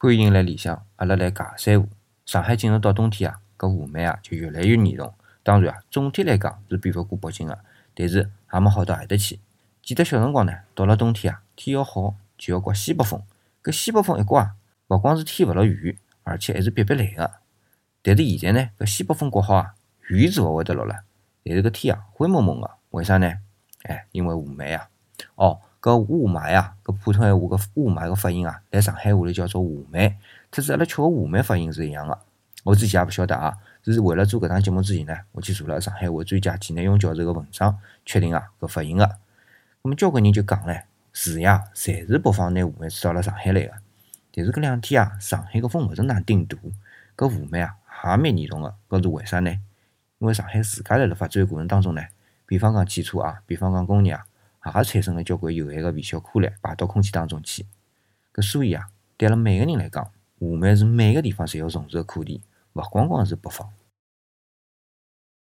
欢迎来里向，阿拉来尬三胡。上海进入到冬天啊，搿雾霾啊就越来越严重。当然啊，总体来讲是比勿过北京个，但是也没好到何搭去。记得小辰光呢，到了冬天啊，天要好就要刮西北风。搿西北风一刮，勿光是天勿落雨，而且还是憋憋来个。但是现在呢，搿西北风刮好啊，雨是勿会得落了，但是搿天啊灰蒙蒙个，为啥呢？哎，因为雾霾啊。哦。搿雾霾啊，搿普通闲话搿雾霾个发音啊，辣上海话里叫做雾霾，特子阿拉吃个雾霾发音是一样个。我之前也勿晓得啊，是为了做搿档节目之前呢，我去做了上海话专家纪内勇教授个文章，确定啊搿发音个。咾么交关人就讲唻，是呀，侪是北方拿雾霾吹到了上海来个。但是搿两天啊，上海个风勿是哪顶大，搿雾霾啊也蛮严重个。搿是为啥呢？因为上海自家辣辣发展过程当中呢，比方讲汽车啊，比方讲工业啊。也产生了交关有害个微小颗粒排到空气当中去，搿所以啊，对阿拉每个人来讲，雾霾是每个地方侪要重视个课题，勿光光是北方。